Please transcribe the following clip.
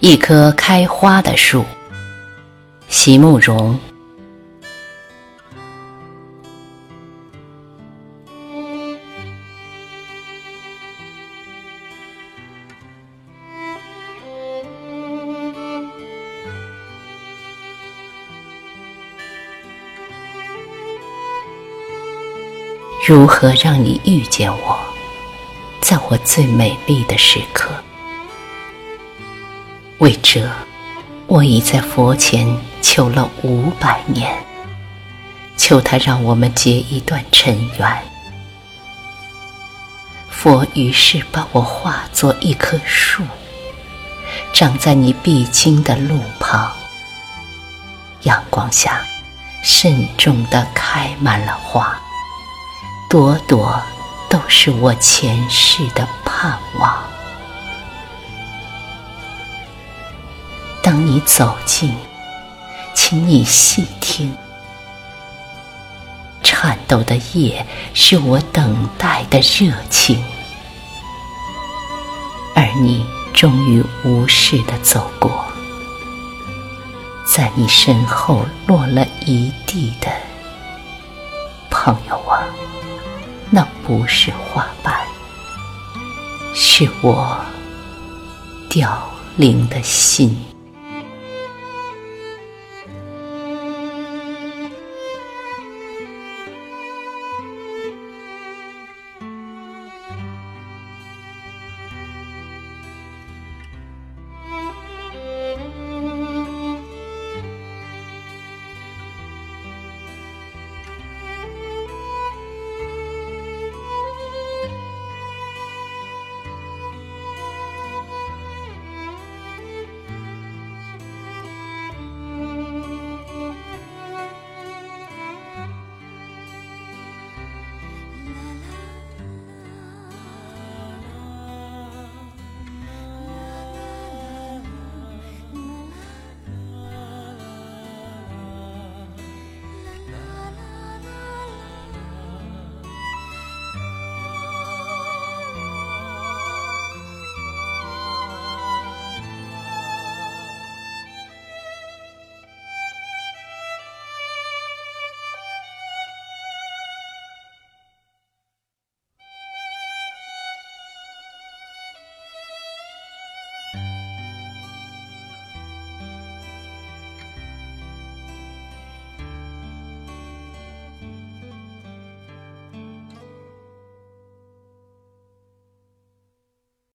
一棵开花的树，席慕容。如何让你遇见我，在我最美丽的时刻？为这，我已在佛前求了五百年，求他让我们结一段尘缘。佛于是把我化作一棵树，长在你必经的路旁，阳光下慎重地开满了花。朵朵都是我前世的盼望。你走近，请你细听，颤抖的叶是我等待的热情，而你终于无视的走过，在你身后落了一地的朋友啊。那不是花瓣，是我凋零的心。